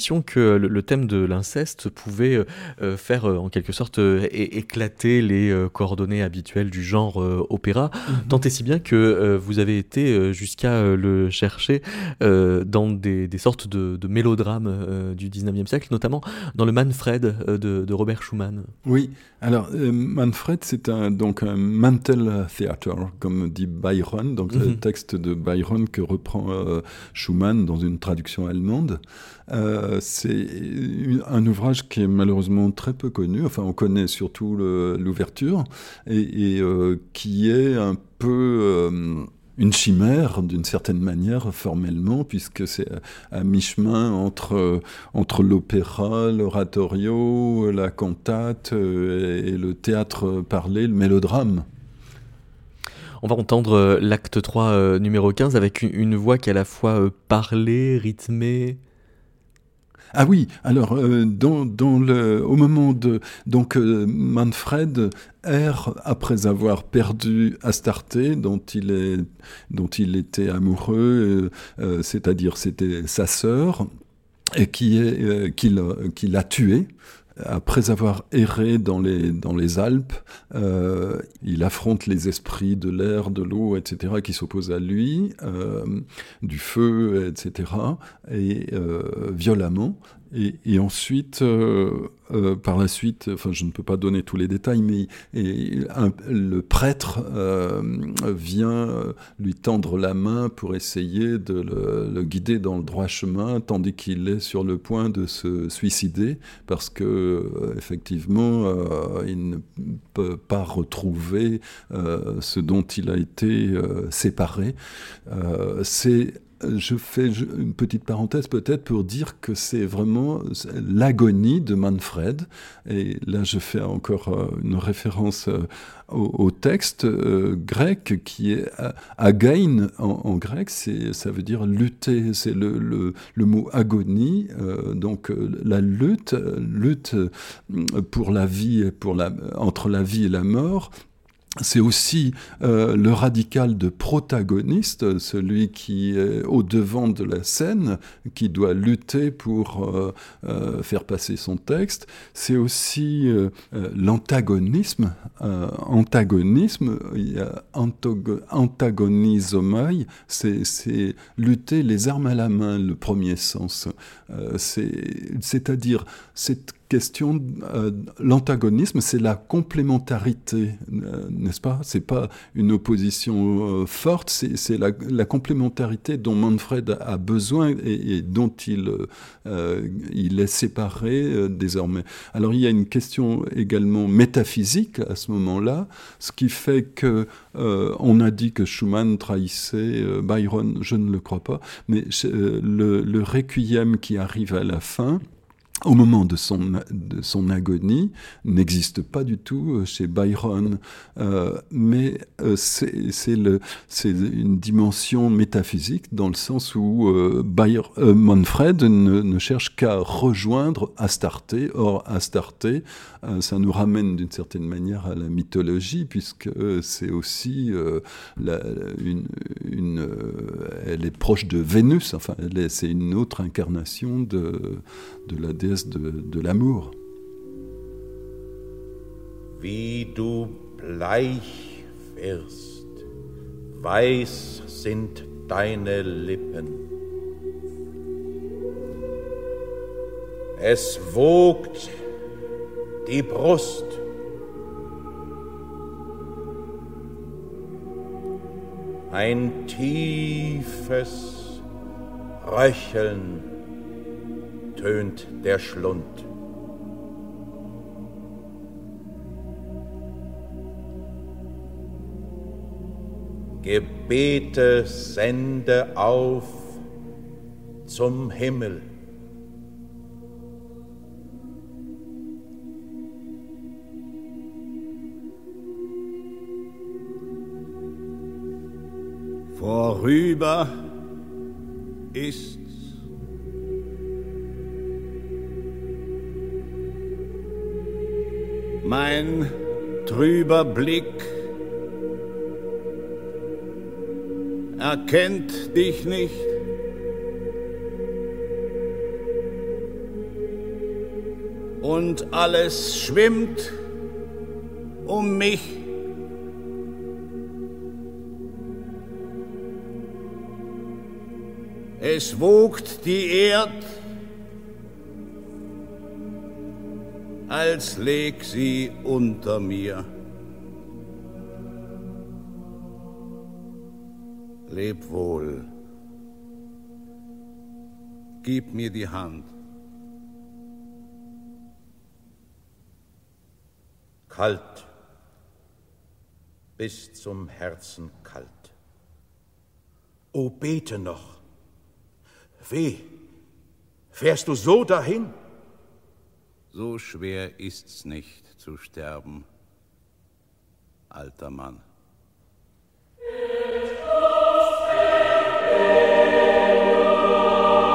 L'émission que le, thème de l'inceste pouvait euh, faire en quelque sorte éclater les coordonnées habituelles du genre opéra, mhm. tant et si bien que vous avez été jusqu'à le chercher dans des, sortes de, mélodrames du 19e siècle, notamment dans le Manfred de, Robert Schumann. Oui, alors Manfred c'est un, donc un Mantel Theater, comme dit Byron, donc le mhm. texte de Byron que reprend Schumann dans une traduction allemande. Euh, c'est un ouvrage qui est malheureusement très peu connu, enfin on connaît surtout l'ouverture, et, euh, qui est un peu... Euh, une chimère d'une certaine manière formellement puisque c'est à mi-chemin entre, entre l'opéra, l'oratorio, la cantate et le théâtre parlé, le mélodrame. On va entendre euh, l'acte 3 euh, numéro 15 avec une, voix qui est à la fois euh, parlée, rythmée. Ah oui, alors euh, dans, le, au moment de donc euh, Manfred erre après avoir perdu Astarté, dont il était amoureux, euh, c'est-à-dire c'était sa sœur, et qui est qu'il qui l'a tué après avoir erré dans les, dans les Alpes, euh, il affronte les esprits de l'air, de l'eau, etc., qui s'opposent à lui, euh, du feu, etc., et euh, violemment. Et, ensuite, euh, euh, par la suite, enfin, je ne peux pas donner tous les détails, mais le prêtre euh, vient lui tendre la main pour essayer de le, guider dans le droit chemin, tandis qu'il est sur le point de se suicider, parce que effectivement, il ne peut pas retrouver ce dont il a été séparé. C'est je fais une petite parenthèse peut-être pour dire que c'est vraiment l'agonie de Manfred. Et là, je fais encore euh, une référence euh, au, texte euh, grec qui est again en, grec, ça veut dire lutter. C'est le, mot agonie, donc la lutte, lutte pour la vie, pour la, entre la vie et la mort c'est aussi euh, le radical de protagoniste, celui qui est au devant de la scène, qui doit lutter pour euh, euh, faire passer son texte. C'est aussi l'antagonisme. antagonisme, il antagonisomai, c'est lutter les armes à la main, le premier sens. C'est-à-dire cette question, euh, l'antagonisme, c'est la complémentarité, euh, n'est-ce pas? C'est pas une opposition euh, forte, c'est la, complémentarité dont Manfred a besoin et, dont il, il est séparé désormais. Alors il y a une question également métaphysique à ce moment-là, ce qui fait que on a dit que Schumann trahissait Byron, je ne le crois pas, mais le, le requiem qui arrive à la fin, au moment de son, de son agonie, n'existe pas du tout euh, chez Byron, euh, mais euh, c'est une dimension métaphysique dans le sens où euh, euh Manfred ne, ne cherche qu'à rejoindre Astarté. Or, Astarté, ça nous ramène d'une certaine manière à la mythologie, puisque c'est aussi la, une, elle est proche de Vénus, enfin, c'est une autre incarnation de, de la déesse de, de l'amour. Wie du bleich wirst, weiß sind deine Lippen. Es wogt die Brust. Ein tiefes Röcheln tönt der Schlund. Gebete sende auf zum Himmel. Vorüber ist mein trüber Blick erkennt dich nicht. Und alles schwimmt um mich. Es wogt die Erd als leg sie unter mir. Leb wohl. Gib mir die Hand. Kalt, bis zum Herzen kalt. O bete noch weh, fährst du so dahin? So schwer ist's nicht zu sterben, alter Mann.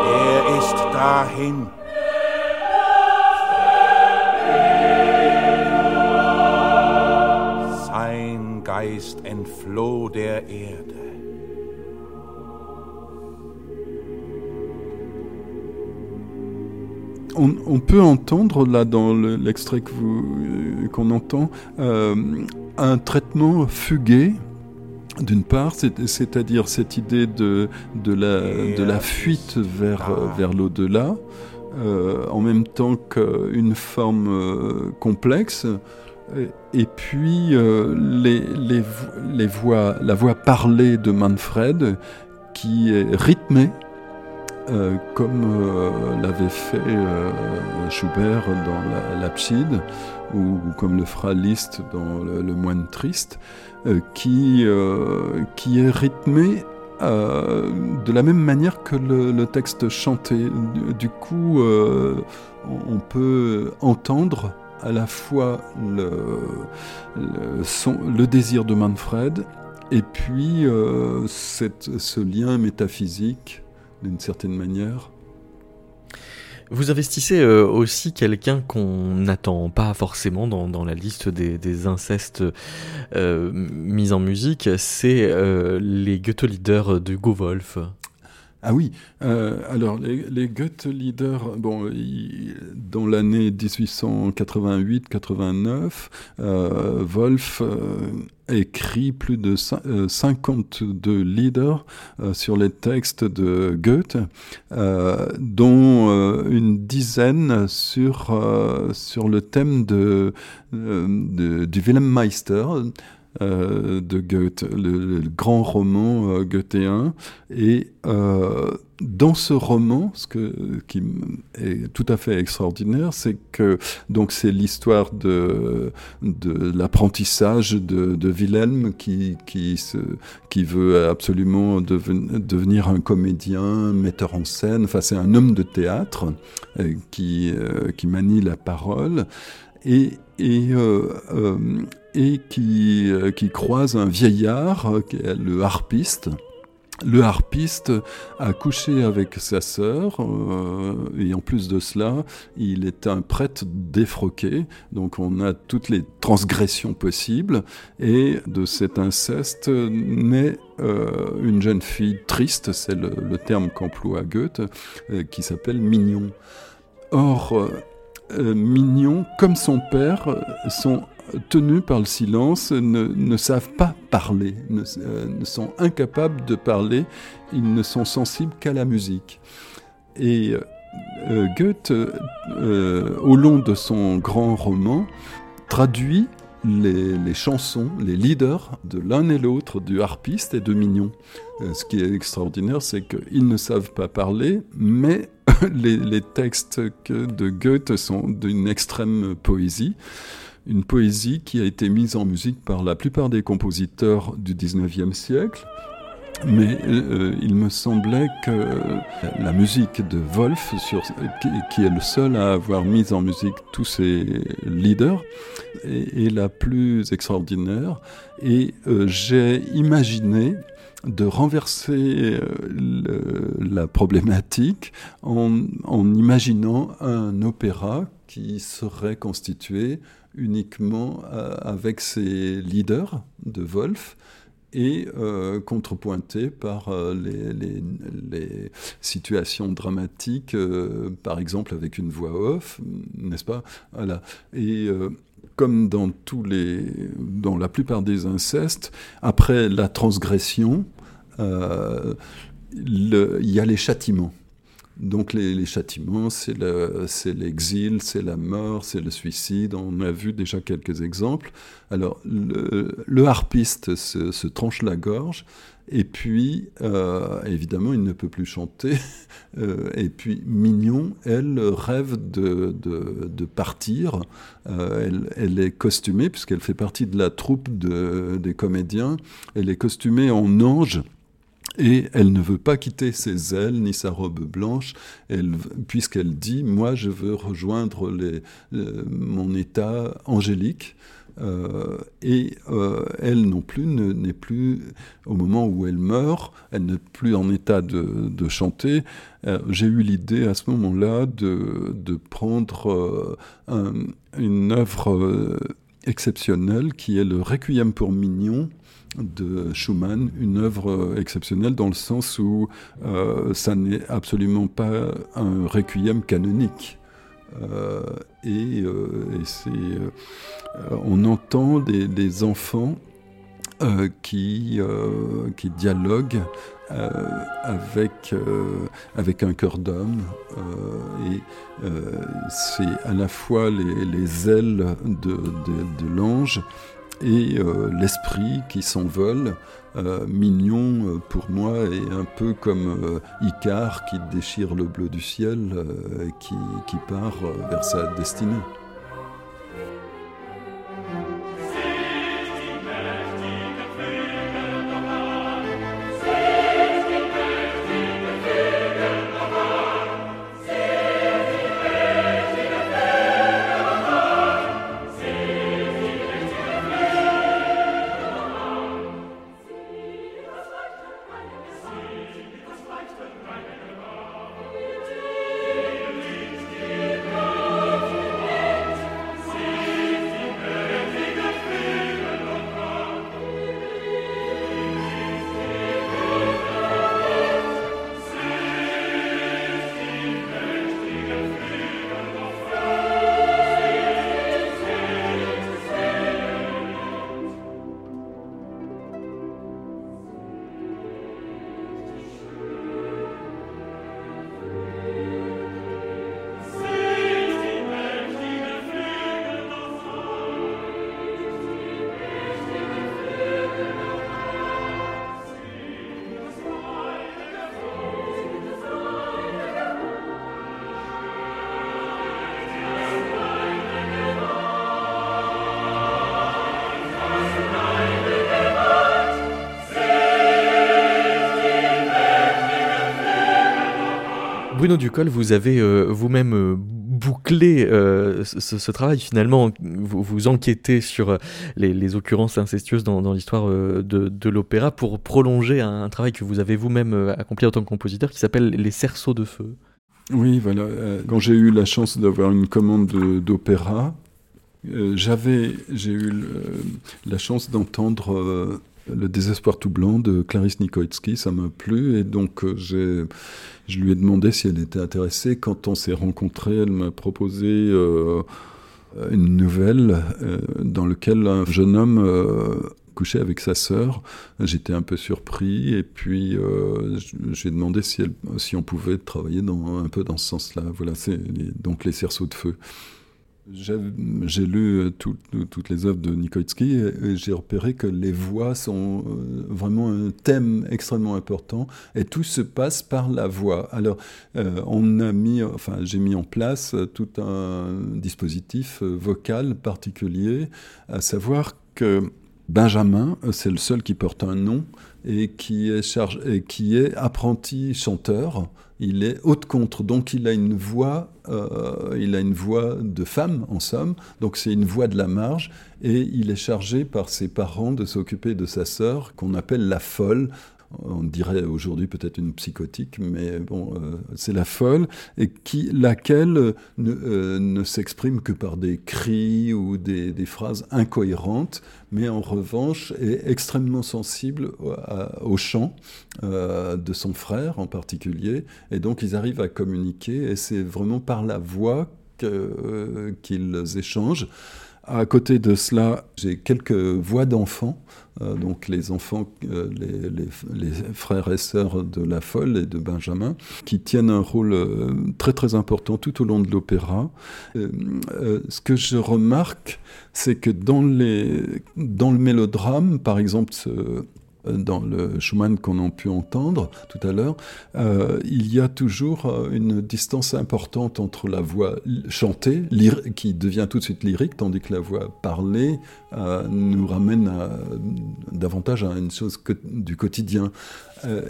Er ist dahin. Sein Geist entfloh der Erde. On, peut entendre là dans l'extrait qu'on entend un traitement fugué d'une part, c'est-à-dire cette idée de, de, la, de la fuite vers, vers l'au-delà, euh, en même temps qu'une forme euh, complexe. Et puis euh, les, les, les, voix, la voix parlée de Manfred qui est rythmée, comme l'avait fait Schubert dans l'Abside, ou, comme le fera Liszt dans Le, Moine Triste, qui, qui est rythmée euh, de la même manière que le, texte chanté. Du, coup, euh, on peut entendre à la fois le, le, désir de Manfred et puis euh, ce lien métaphysique d'une certaine manière vous investissez euh, aussi quelqu'un qu'on n'attend pas forcément dans, la liste des, incestes euh, mis en musique, c'est euh, les Goethe-Leaders de Wolf. Ah oui, alors les, les Goethe-Leaders, bon, dans l'année 1888-89, Wolf écrit plus de 52 euh, leaders euh, sur les textes de Goethe, euh, dont une dizaine sur, le thème de, du Wilhelm Meister, euh, de Goethe, le, grand roman euh, goethéen. Et euh, dans ce roman, ce que, qui est tout à fait extraordinaire, c'est que donc c'est l'histoire de, de l'apprentissage de, Wilhelm qui, qui, se, qui veut absolument devenir un comédien, metteur en scène. Enfin, c'est un homme de théâtre qui, qui manie la parole. Et, et et qui, euh, qui croise un vieillard, euh, le harpiste. Le harpiste a couché avec sa sœur, euh, et en plus de cela, il est un prêtre défroqué, donc on a toutes les transgressions possibles, et de cet inceste naît une jeune fille triste, c'est le, le, terme qu'emploie Goethe, qui s'appelle Mignon. Or, Mignon, comme son père, sont tenus par le silence, ne, savent pas parler, euh, ne, sont incapables de parler, ils ne sont sensibles qu'à la musique. Et euh, euh, Goethe, au long de son grand roman, traduit les, chansons, les leaders de l'un et l'autre, du harpiste et de Mignon. ce qui est extraordinaire, c'est qu'ils ne savent pas parler, mais les, les textes de Goethe sont d'une extrême poésie une poésie qui a été mise en musique par la plupart des compositeurs du 19e siècle. Mais euh, il me semblait que la musique de Wolf, qui, est le seul à avoir mis en musique tous ses leaders, est, la plus extraordinaire. Et euh, j'ai imaginé de renverser euh, la problématique en, en imaginant un opéra qui serait constitué uniquement euh, avec ses leaders de Wolf et euh, contrepointé par euh, les, situations dramatiques, par exemple avec une voix off, n'est-ce pas? Voilà. Et comme dans tous les, dans la plupart des incestes, après la transgression, il y a les châtiments. Donc les, châtiments, c'est l'exil, c'est la mort, c'est le suicide. On a vu déjà quelques exemples. Alors le, harpiste se, tranche la gorge. Et puis, euh, évidemment, il ne peut plus chanter. Euh, et puis, Mignon, elle rêve de, partir. Euh, elle, est costumée, puisqu'elle fait partie de la troupe des comédiens. Elle est costumée en ange et elle ne veut pas quitter ses ailes ni sa robe blanche, puisqu'elle dit Moi, je veux rejoindre les, mon état angélique. Euh, et euh, elle non plus n'est plus, au moment où elle meurt, elle n'est plus en état de, chanter. Euh, j'ai eu l'idée à ce moment-là de, prendre une œuvre exceptionnelle qui est le Requiem pour Mignon de Schumann, une œuvre exceptionnelle dans le sens où euh, ça n'est absolument pas un requiem canonique. et, c'est, on entend des, enfants qui, dialoguent avec, un cœur d'homme. et c'est à la fois les, ailes de l'ange et l'esprit qui s'envole. Euh, mignon euh, pour moi et un peu comme euh, Icare qui déchire le bleu du ciel et qui, qui part vers sa destinée. Bruno Ducol, vous avez euh, vous-même euh, bouclé euh, ce, travail finalement, vous, enquêtez sur les, occurrences incestueuses dans, l'histoire de, l'opéra pour prolonger un, travail que vous avez vous-même accompli en tant que compositeur qui s'appelle Les cerceaux de feu. Oui, voilà. Quand j'ai eu la chance d'avoir une commande d'opéra, j'avais, j'ai eu la chance d'entendre le désespoir tout blanc de Clarisse Nikoitsky, ça m'a plu et donc euh, je lui ai demandé si elle était intéressée. Quand on s'est rencontrés, elle m'a proposé euh, une nouvelle euh, dans laquelle un jeune homme couchait avec sa sœur. J'étais un peu surpris et puis j'ai demandé si, elle, si on pouvait travailler dans, un peu dans ce sens-là. Voilà, c'est donc les cerceaux de feu. J'ai lu euh, toutes les œuvres de Nikoitsky et, j'ai repéré que les voix sont euh, vraiment un thème extrêmement important et tout se passe par la voix. Alors, euh, on a mis, enfin, j'ai mis en place tout un dispositif vocal particulier, à savoir que Benjamin, c'est le seul qui porte un nom et qui est, charge, et qui est apprenti chanteur il est haute contre, donc il a une voix, euh, il a une voix de femme en somme, donc c'est une voix de la marge, et il est chargé par ses parents de s'occuper de sa sœur qu'on appelle la folle, on dirait aujourd'hui peut-être une psychotique, mais bon, euh, c'est la folle, et qui, laquelle ne, euh, s'exprime que par des cris ou des, phrases incohérentes, mais en revanche est extrêmement sensible au chant euh, de son frère en particulier, et donc ils arrivent à communiquer, et c'est vraiment par la voix qu'ils échangent. À côté de cela, j'ai quelques voix d'enfants, euh, donc les enfants, euh, les, frères et sœurs de La Folle et de Benjamin, qui tiennent un rôle euh, très très important tout au long de l'opéra. ce que je remarque, c'est que dans, le mélodrame, par exemple, dans le Schumann qu'on a pu entendre tout à l'heure, euh, il y a toujours euh, une distance importante entre la voix chantée, qui devient tout de suite lyrique, tandis que la voix parlée euh, nous ramène davantage à une chose du quotidien.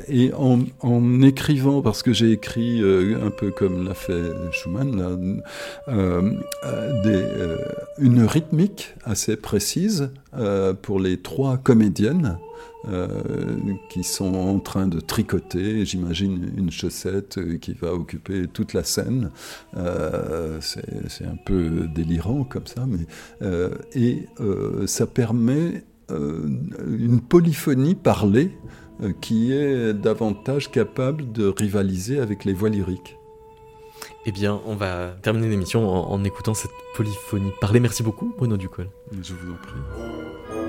et en, écrivant, parce que j'ai écrit un peu comme l'a fait Schumann, une rythmique assez précise pour les trois comédiennes, euh, qui sont en train de tricoter, j'imagine, une chaussette euh, qui va occuper toute la scène. Euh, c'est un peu délirant comme ça, mais, et ça permet une polyphonie parlée qui est davantage capable de rivaliser avec les voix lyriques. Eh bien, on va terminer l'émission en, en écoutant cette polyphonie parlée. Merci beaucoup, Bruno Ducol. Je vous en prie.